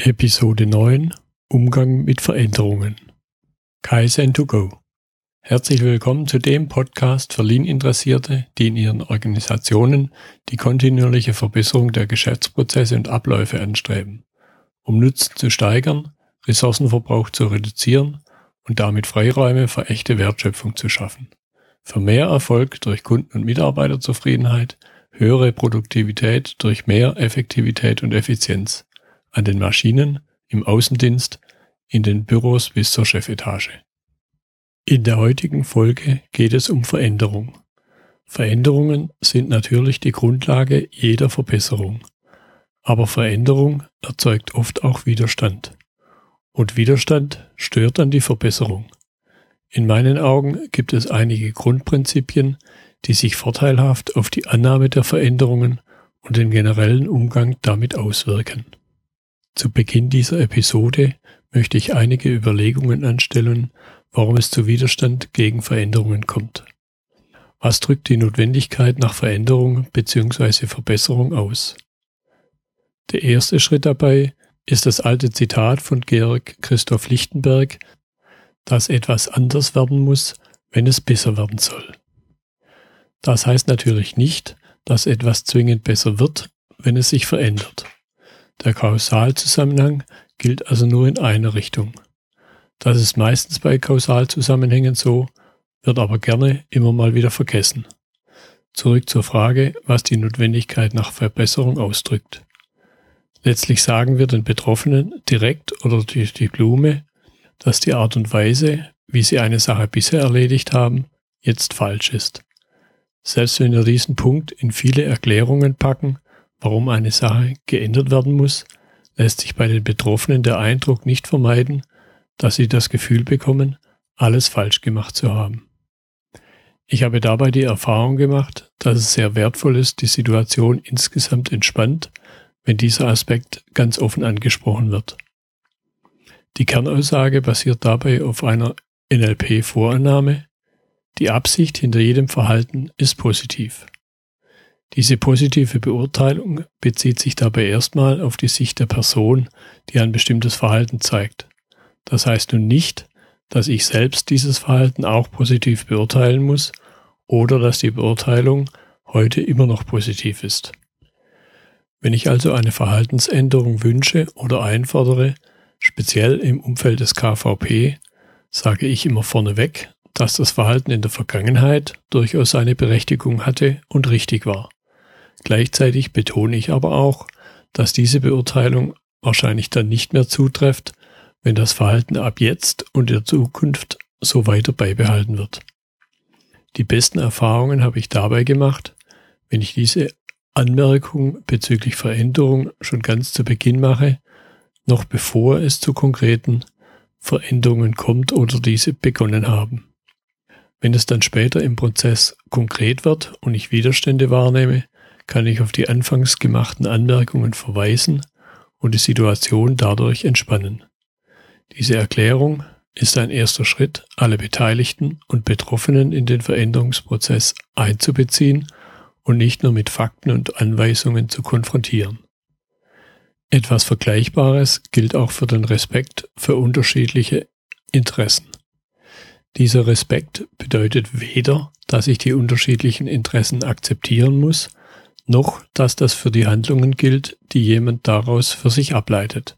Episode 9 Umgang mit Veränderungen. Kaizen to go. Herzlich willkommen zu dem Podcast für Lean-Interessierte, die in ihren Organisationen die kontinuierliche Verbesserung der Geschäftsprozesse und Abläufe anstreben, um Nutzen zu steigern, Ressourcenverbrauch zu reduzieren und damit Freiräume für echte Wertschöpfung zu schaffen. Für mehr Erfolg durch Kunden- und Mitarbeiterzufriedenheit, höhere Produktivität durch mehr Effektivität und Effizienz an den Maschinen, im Außendienst, in den Büros bis zur Chefetage. In der heutigen Folge geht es um Veränderung. Veränderungen sind natürlich die Grundlage jeder Verbesserung. Aber Veränderung erzeugt oft auch Widerstand. Und Widerstand stört dann die Verbesserung. In meinen Augen gibt es einige Grundprinzipien, die sich vorteilhaft auf die Annahme der Veränderungen und den generellen Umgang damit auswirken. Zu Beginn dieser Episode möchte ich einige Überlegungen anstellen, warum es zu Widerstand gegen Veränderungen kommt. Was drückt die Notwendigkeit nach Veränderung bzw. Verbesserung aus? Der erste Schritt dabei ist das alte Zitat von Georg Christoph Lichtenberg, dass etwas anders werden muss, wenn es besser werden soll. Das heißt natürlich nicht, dass etwas zwingend besser wird, wenn es sich verändert. Der Kausalzusammenhang gilt also nur in eine Richtung. Das ist meistens bei Kausalzusammenhängen so, wird aber gerne immer mal wieder vergessen. Zurück zur Frage, was die Notwendigkeit nach Verbesserung ausdrückt. Letztlich sagen wir den Betroffenen direkt oder durch die Blume, dass die Art und Weise, wie sie eine Sache bisher erledigt haben, jetzt falsch ist. Selbst wenn wir diesen Punkt in viele Erklärungen packen, warum eine Sache geändert werden muss, lässt sich bei den Betroffenen der Eindruck nicht vermeiden, dass sie das Gefühl bekommen, alles falsch gemacht zu haben. Ich habe dabei die Erfahrung gemacht, dass es sehr wertvoll ist, die Situation insgesamt entspannt, wenn dieser Aspekt ganz offen angesprochen wird. Die Kernaussage basiert dabei auf einer NLP-Vorannahme. Die Absicht hinter jedem Verhalten ist positiv. Diese positive Beurteilung bezieht sich dabei erstmal auf die Sicht der Person, die ein bestimmtes Verhalten zeigt. Das heißt nun nicht, dass ich selbst dieses Verhalten auch positiv beurteilen muss oder dass die Beurteilung heute immer noch positiv ist. Wenn ich also eine Verhaltensänderung wünsche oder einfordere, speziell im Umfeld des KVP, sage ich immer vorneweg, dass das Verhalten in der Vergangenheit durchaus seine Berechtigung hatte und richtig war. Gleichzeitig betone ich aber auch, dass diese Beurteilung wahrscheinlich dann nicht mehr zutrifft, wenn das Verhalten ab jetzt und in Zukunft so weiter beibehalten wird. Die besten Erfahrungen habe ich dabei gemacht, wenn ich diese Anmerkung bezüglich Veränderung schon ganz zu Beginn mache, noch bevor es zu konkreten Veränderungen kommt oder diese begonnen haben. Wenn es dann später im Prozess konkret wird und ich Widerstände wahrnehme, kann ich auf die anfangs gemachten Anmerkungen verweisen und die Situation dadurch entspannen. Diese Erklärung ist ein erster Schritt, alle Beteiligten und Betroffenen in den Veränderungsprozess einzubeziehen und nicht nur mit Fakten und Anweisungen zu konfrontieren. Etwas Vergleichbares gilt auch für den Respekt für unterschiedliche Interessen. Dieser Respekt bedeutet weder, dass ich die unterschiedlichen Interessen akzeptieren muss, noch dass das für die Handlungen gilt, die jemand daraus für sich ableitet.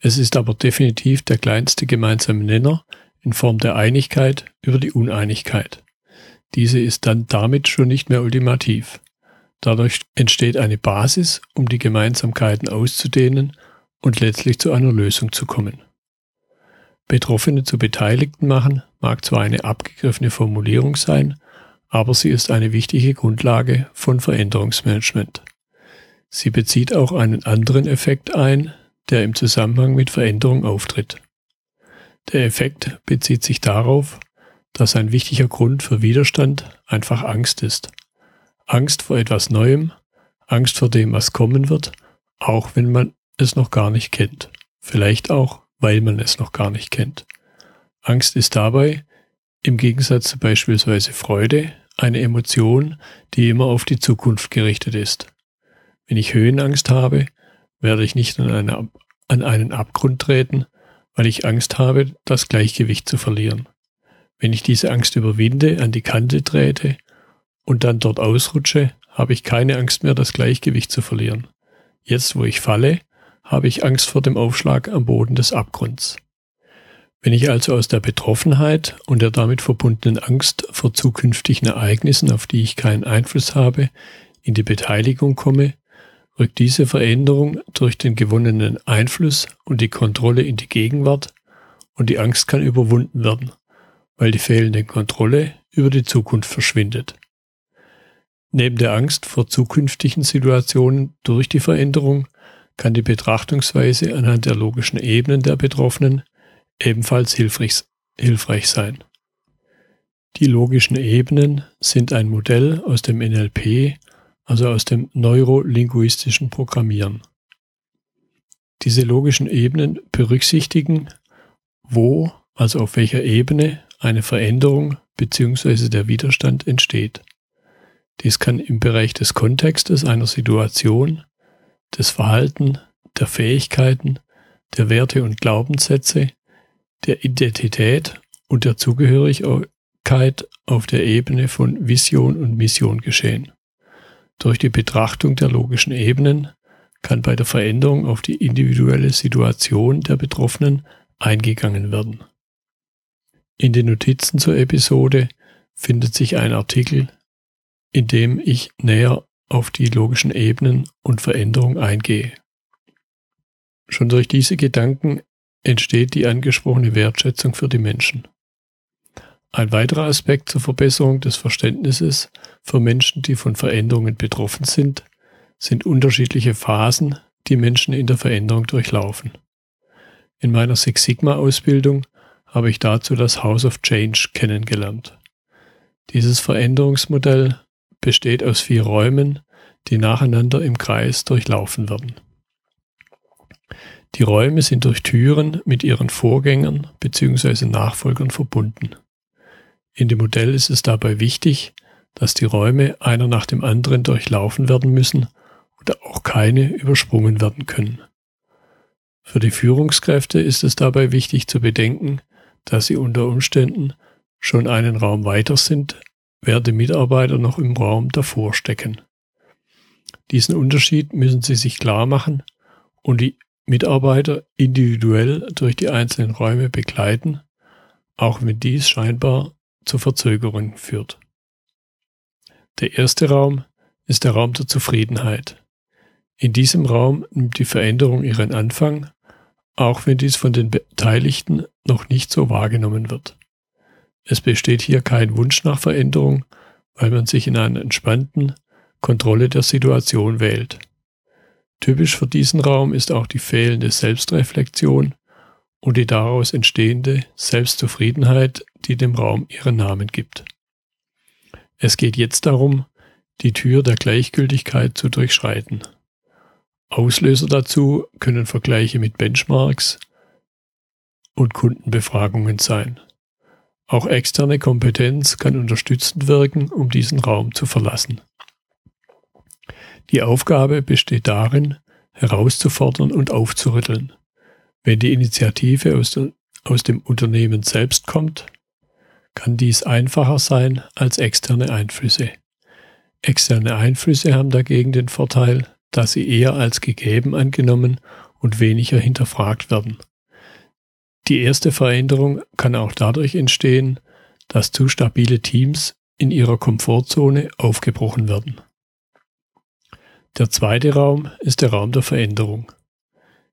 Es ist aber definitiv der kleinste gemeinsame Nenner in Form der Einigkeit über die Uneinigkeit. Diese ist dann damit schon nicht mehr ultimativ. Dadurch entsteht eine Basis, um die Gemeinsamkeiten auszudehnen und letztlich zu einer Lösung zu kommen. Betroffene zu Beteiligten machen mag zwar eine abgegriffene Formulierung sein, aber sie ist eine wichtige Grundlage von Veränderungsmanagement. Sie bezieht auch einen anderen Effekt ein, der im Zusammenhang mit Veränderung auftritt. Der Effekt bezieht sich darauf, dass ein wichtiger Grund für Widerstand einfach Angst ist. Angst vor etwas Neuem, Angst vor dem, was kommen wird, auch wenn man es noch gar nicht kennt. Vielleicht auch, weil man es noch gar nicht kennt. Angst ist dabei, im Gegensatz zu beispielsweise Freude eine Emotion, die immer auf die Zukunft gerichtet ist. Wenn ich Höhenangst habe, werde ich nicht an, eine, an einen Abgrund treten, weil ich Angst habe, das Gleichgewicht zu verlieren. Wenn ich diese Angst überwinde, an die Kante trete und dann dort ausrutsche, habe ich keine Angst mehr, das Gleichgewicht zu verlieren. Jetzt, wo ich falle, habe ich Angst vor dem Aufschlag am Boden des Abgrunds. Wenn ich also aus der Betroffenheit und der damit verbundenen Angst vor zukünftigen Ereignissen, auf die ich keinen Einfluss habe, in die Beteiligung komme, rückt diese Veränderung durch den gewonnenen Einfluss und die Kontrolle in die Gegenwart und die Angst kann überwunden werden, weil die fehlende Kontrolle über die Zukunft verschwindet. Neben der Angst vor zukünftigen Situationen durch die Veränderung kann die Betrachtungsweise anhand der logischen Ebenen der Betroffenen ebenfalls hilfreich, hilfreich sein. Die logischen Ebenen sind ein Modell aus dem NLP, also aus dem neurolinguistischen Programmieren. Diese logischen Ebenen berücksichtigen, wo, also auf welcher Ebene eine Veränderung bzw. der Widerstand entsteht. Dies kann im Bereich des Kontextes einer Situation, des Verhalten, der Fähigkeiten, der Werte und Glaubenssätze, der Identität und der Zugehörigkeit auf der Ebene von Vision und Mission geschehen. Durch die Betrachtung der logischen Ebenen kann bei der Veränderung auf die individuelle Situation der Betroffenen eingegangen werden. In den Notizen zur Episode findet sich ein Artikel, in dem ich näher auf die logischen Ebenen und Veränderung eingehe. Schon durch diese Gedanken entsteht die angesprochene Wertschätzung für die Menschen. Ein weiterer Aspekt zur Verbesserung des Verständnisses für Menschen, die von Veränderungen betroffen sind, sind unterschiedliche Phasen, die Menschen in der Veränderung durchlaufen. In meiner Six Sigma Ausbildung habe ich dazu das House of Change kennengelernt. Dieses Veränderungsmodell besteht aus vier Räumen, die nacheinander im Kreis durchlaufen werden. Die Räume sind durch Türen mit ihren Vorgängern bzw. Nachfolgern verbunden. In dem Modell ist es dabei wichtig, dass die Räume einer nach dem anderen durchlaufen werden müssen oder auch keine übersprungen werden können. Für die Führungskräfte ist es dabei wichtig zu bedenken, dass sie unter Umständen schon einen Raum weiter sind, während die Mitarbeiter noch im Raum davor stecken. Diesen Unterschied müssen sie sich klar machen und die Mitarbeiter individuell durch die einzelnen Räume begleiten, auch wenn dies scheinbar zu Verzögerungen führt. Der erste Raum ist der Raum der Zufriedenheit. In diesem Raum nimmt die Veränderung ihren Anfang, auch wenn dies von den Beteiligten noch nicht so wahrgenommen wird. Es besteht hier kein Wunsch nach Veränderung, weil man sich in einer entspannten Kontrolle der Situation wählt. Typisch für diesen Raum ist auch die fehlende Selbstreflexion und die daraus entstehende Selbstzufriedenheit, die dem Raum ihren Namen gibt. Es geht jetzt darum, die Tür der Gleichgültigkeit zu durchschreiten. Auslöser dazu können Vergleiche mit Benchmarks und Kundenbefragungen sein. Auch externe Kompetenz kann unterstützend wirken, um diesen Raum zu verlassen. Die Aufgabe besteht darin, herauszufordern und aufzurütteln. Wenn die Initiative aus, aus dem Unternehmen selbst kommt, kann dies einfacher sein als externe Einflüsse. Externe Einflüsse haben dagegen den Vorteil, dass sie eher als gegeben angenommen und weniger hinterfragt werden. Die erste Veränderung kann auch dadurch entstehen, dass zu stabile Teams in ihrer Komfortzone aufgebrochen werden. Der zweite Raum ist der Raum der Veränderung.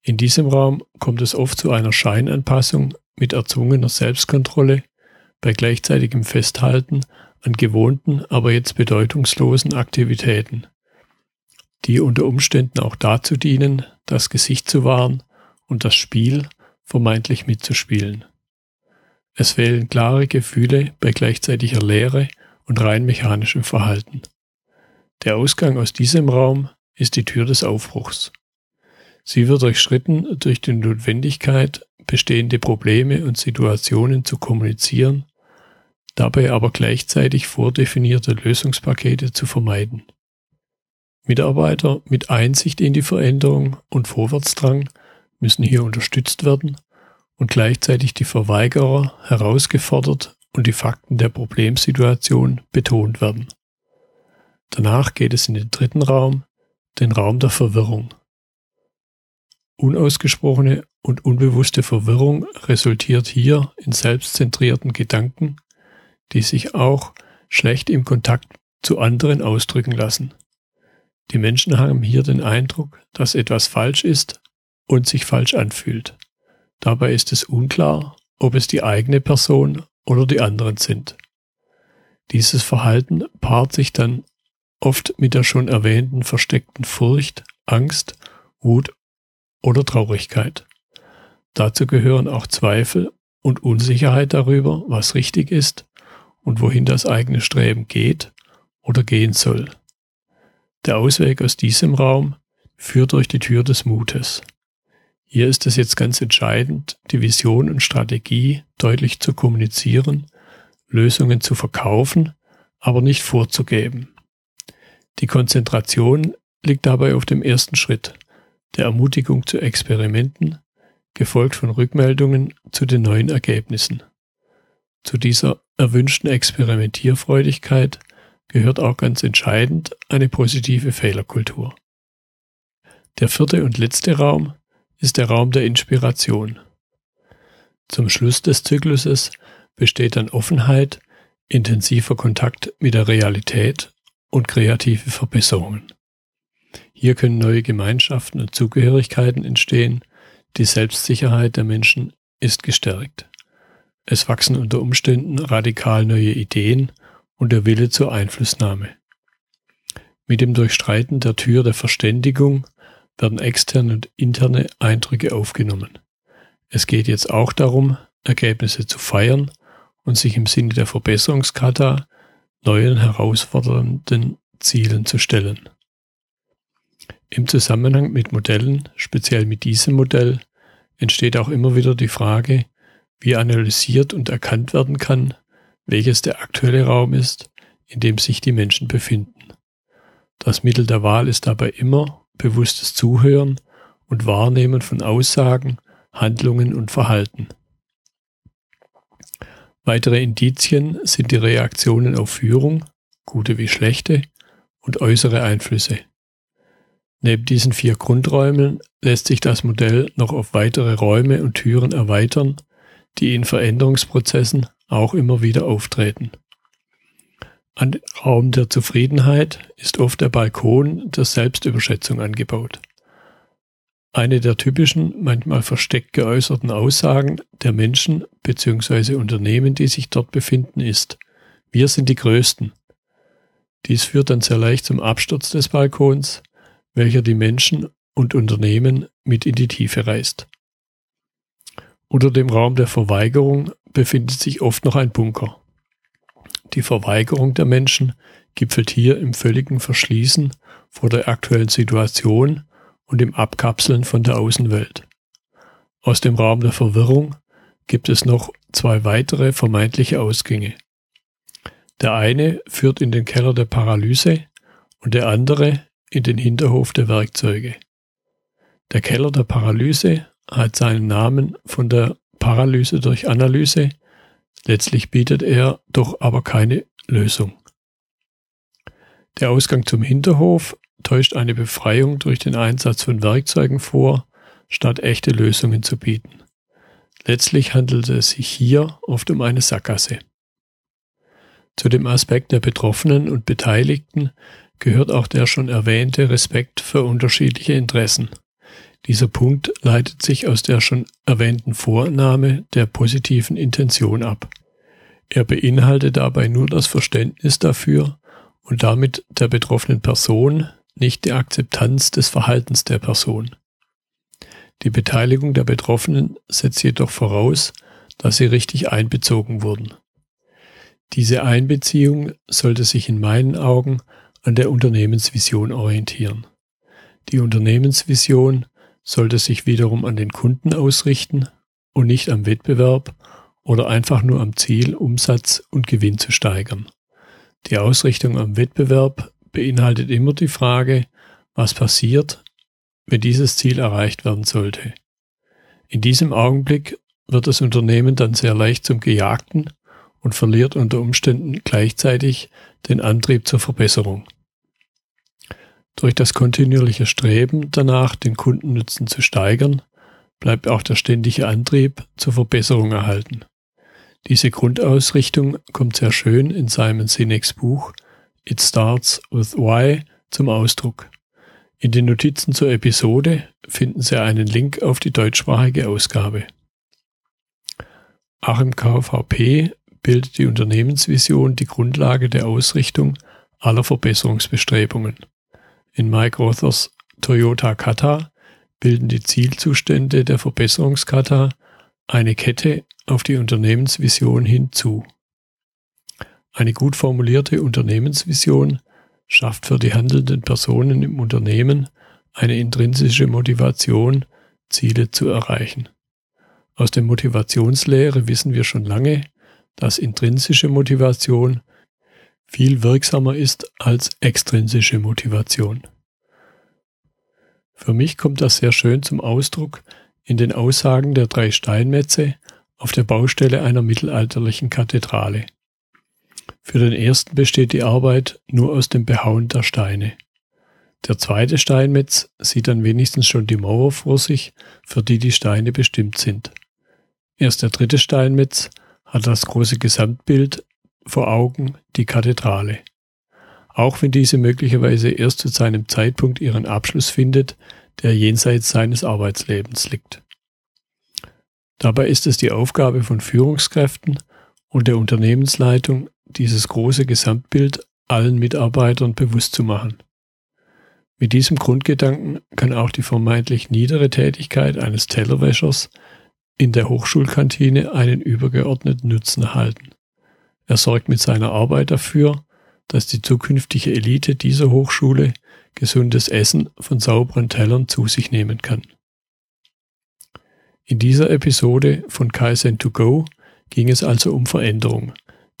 In diesem Raum kommt es oft zu einer Scheinanpassung mit erzwungener Selbstkontrolle bei gleichzeitigem Festhalten an gewohnten, aber jetzt bedeutungslosen Aktivitäten, die unter Umständen auch dazu dienen, das Gesicht zu wahren und das Spiel vermeintlich mitzuspielen. Es fehlen klare Gefühle bei gleichzeitiger Leere und rein mechanischem Verhalten. Der Ausgang aus diesem Raum ist die Tür des Aufbruchs. Sie wird durchschritten durch die Notwendigkeit, bestehende Probleme und Situationen zu kommunizieren, dabei aber gleichzeitig vordefinierte Lösungspakete zu vermeiden. Mitarbeiter mit Einsicht in die Veränderung und Vorwärtsdrang müssen hier unterstützt werden und gleichzeitig die Verweigerer herausgefordert und die Fakten der Problemsituation betont werden. Danach geht es in den dritten Raum, den Raum der Verwirrung. Unausgesprochene und unbewusste Verwirrung resultiert hier in selbstzentrierten Gedanken, die sich auch schlecht im Kontakt zu anderen ausdrücken lassen. Die Menschen haben hier den Eindruck, dass etwas falsch ist und sich falsch anfühlt. Dabei ist es unklar, ob es die eigene Person oder die anderen sind. Dieses Verhalten paart sich dann oft mit der schon erwähnten versteckten Furcht, Angst, Wut oder Traurigkeit. Dazu gehören auch Zweifel und Unsicherheit darüber, was richtig ist und wohin das eigene Streben geht oder gehen soll. Der Ausweg aus diesem Raum führt durch die Tür des Mutes. Hier ist es jetzt ganz entscheidend, die Vision und Strategie deutlich zu kommunizieren, Lösungen zu verkaufen, aber nicht vorzugeben. Die Konzentration liegt dabei auf dem ersten Schritt, der Ermutigung zu Experimenten, gefolgt von Rückmeldungen zu den neuen Ergebnissen. Zu dieser erwünschten Experimentierfreudigkeit gehört auch ganz entscheidend eine positive Fehlerkultur. Der vierte und letzte Raum ist der Raum der Inspiration. Zum Schluss des Zykluses besteht dann Offenheit, intensiver Kontakt mit der Realität und kreative Verbesserungen. Hier können neue Gemeinschaften und Zugehörigkeiten entstehen, die Selbstsicherheit der Menschen ist gestärkt. Es wachsen unter Umständen radikal neue Ideen und der Wille zur Einflussnahme. Mit dem Durchstreiten der Tür der Verständigung werden externe und interne Eindrücke aufgenommen. Es geht jetzt auch darum, Ergebnisse zu feiern und sich im Sinne der Verbesserungskata neuen herausfordernden Zielen zu stellen. Im Zusammenhang mit Modellen, speziell mit diesem Modell, entsteht auch immer wieder die Frage, wie analysiert und erkannt werden kann, welches der aktuelle Raum ist, in dem sich die Menschen befinden. Das Mittel der Wahl ist dabei immer bewusstes Zuhören und Wahrnehmen von Aussagen, Handlungen und Verhalten. Weitere Indizien sind die Reaktionen auf Führung, gute wie schlechte, und äußere Einflüsse. Neben diesen vier Grundräumen lässt sich das Modell noch auf weitere Räume und Türen erweitern, die in Veränderungsprozessen auch immer wieder auftreten. An Raum der Zufriedenheit ist oft der Balkon der Selbstüberschätzung angebaut. Eine der typischen, manchmal versteckt geäußerten Aussagen der Menschen bzw. Unternehmen, die sich dort befinden, ist, wir sind die Größten. Dies führt dann sehr leicht zum Absturz des Balkons, welcher die Menschen und Unternehmen mit in die Tiefe reißt. Unter dem Raum der Verweigerung befindet sich oft noch ein Bunker. Die Verweigerung der Menschen gipfelt hier im völligen Verschließen vor der aktuellen Situation und im Abkapseln von der Außenwelt. Aus dem Raum der Verwirrung gibt es noch zwei weitere vermeintliche Ausgänge. Der eine führt in den Keller der Paralyse und der andere in den Hinterhof der Werkzeuge. Der Keller der Paralyse hat seinen Namen von der Paralyse durch Analyse, letztlich bietet er doch aber keine Lösung. Der Ausgang zum Hinterhof täuscht eine Befreiung durch den Einsatz von Werkzeugen vor, statt echte Lösungen zu bieten. Letztlich handelt es sich hier oft um eine Sackgasse. Zu dem Aspekt der Betroffenen und Beteiligten gehört auch der schon erwähnte Respekt für unterschiedliche Interessen. Dieser Punkt leitet sich aus der schon erwähnten Vornahme der positiven Intention ab. Er beinhaltet dabei nur das Verständnis dafür und damit der betroffenen Person, nicht die Akzeptanz des Verhaltens der Person. Die Beteiligung der Betroffenen setzt jedoch voraus, dass sie richtig einbezogen wurden. Diese Einbeziehung sollte sich in meinen Augen an der Unternehmensvision orientieren. Die Unternehmensvision sollte sich wiederum an den Kunden ausrichten und nicht am Wettbewerb oder einfach nur am Ziel, Umsatz und Gewinn zu steigern. Die Ausrichtung am Wettbewerb beinhaltet immer die Frage, was passiert, wenn dieses Ziel erreicht werden sollte. In diesem Augenblick wird das Unternehmen dann sehr leicht zum Gejagten und verliert unter Umständen gleichzeitig den Antrieb zur Verbesserung. Durch das kontinuierliche Streben danach, den Kundennutzen zu steigern, bleibt auch der ständige Antrieb zur Verbesserung erhalten. Diese Grundausrichtung kommt sehr schön in Simon Sinek's Buch It Starts with Why zum Ausdruck. In den Notizen zur Episode finden Sie einen Link auf die deutschsprachige Ausgabe. Auch im KVP bildet die Unternehmensvision die Grundlage der Ausrichtung aller Verbesserungsbestrebungen. In Mike Rothers Toyota Kata bilden die Zielzustände der Verbesserungskata eine Kette auf die Unternehmensvision hinzu. Eine gut formulierte Unternehmensvision schafft für die handelnden Personen im Unternehmen eine intrinsische Motivation, Ziele zu erreichen. Aus der Motivationslehre wissen wir schon lange, dass intrinsische Motivation viel wirksamer ist als extrinsische Motivation. Für mich kommt das sehr schön zum Ausdruck in den Aussagen der drei Steinmetze auf der Baustelle einer mittelalterlichen Kathedrale. Für den ersten besteht die Arbeit nur aus dem Behauen der Steine. Der zweite Steinmetz sieht dann wenigstens schon die Mauer vor sich, für die die Steine bestimmt sind. Erst der dritte Steinmetz hat das große Gesamtbild vor Augen, die Kathedrale. Auch wenn diese möglicherweise erst zu seinem Zeitpunkt ihren Abschluss findet, der jenseits seines Arbeitslebens liegt. Dabei ist es die Aufgabe von Führungskräften und der Unternehmensleitung, dieses große Gesamtbild allen Mitarbeitern bewusst zu machen. Mit diesem Grundgedanken kann auch die vermeintlich niedere Tätigkeit eines Tellerwäschers in der Hochschulkantine einen übergeordneten Nutzen erhalten. Er sorgt mit seiner Arbeit dafür, dass die zukünftige Elite dieser Hochschule gesundes Essen von sauberen Tellern zu sich nehmen kann. In dieser Episode von Kaizen2Go ging es also um Veränderung,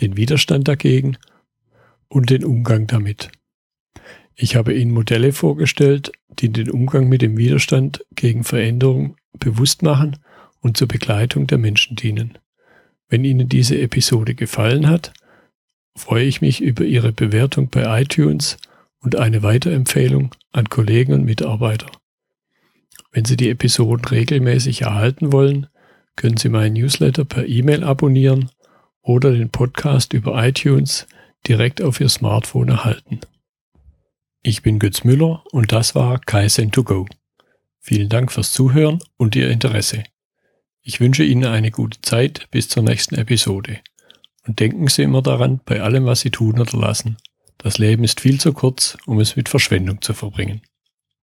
den Widerstand dagegen und den Umgang damit. Ich habe Ihnen Modelle vorgestellt, die den Umgang mit dem Widerstand gegen Veränderung bewusst machen und zur Begleitung der Menschen dienen. Wenn Ihnen diese Episode gefallen hat, freue ich mich über Ihre Bewertung bei iTunes und eine Weiterempfehlung an Kollegen und Mitarbeiter. Wenn Sie die Episoden regelmäßig erhalten wollen, können Sie meinen Newsletter per E-Mail abonnieren oder den Podcast über iTunes direkt auf Ihr Smartphone erhalten. Ich bin Götz Müller und das war Kaizen2Go. Vielen Dank fürs Zuhören und Ihr Interesse. Ich wünsche Ihnen eine gute Zeit bis zur nächsten Episode. Und denken Sie immer daran, bei allem, was Sie tun oder lassen. Das Leben ist viel zu kurz, um es mit Verschwendung zu verbringen.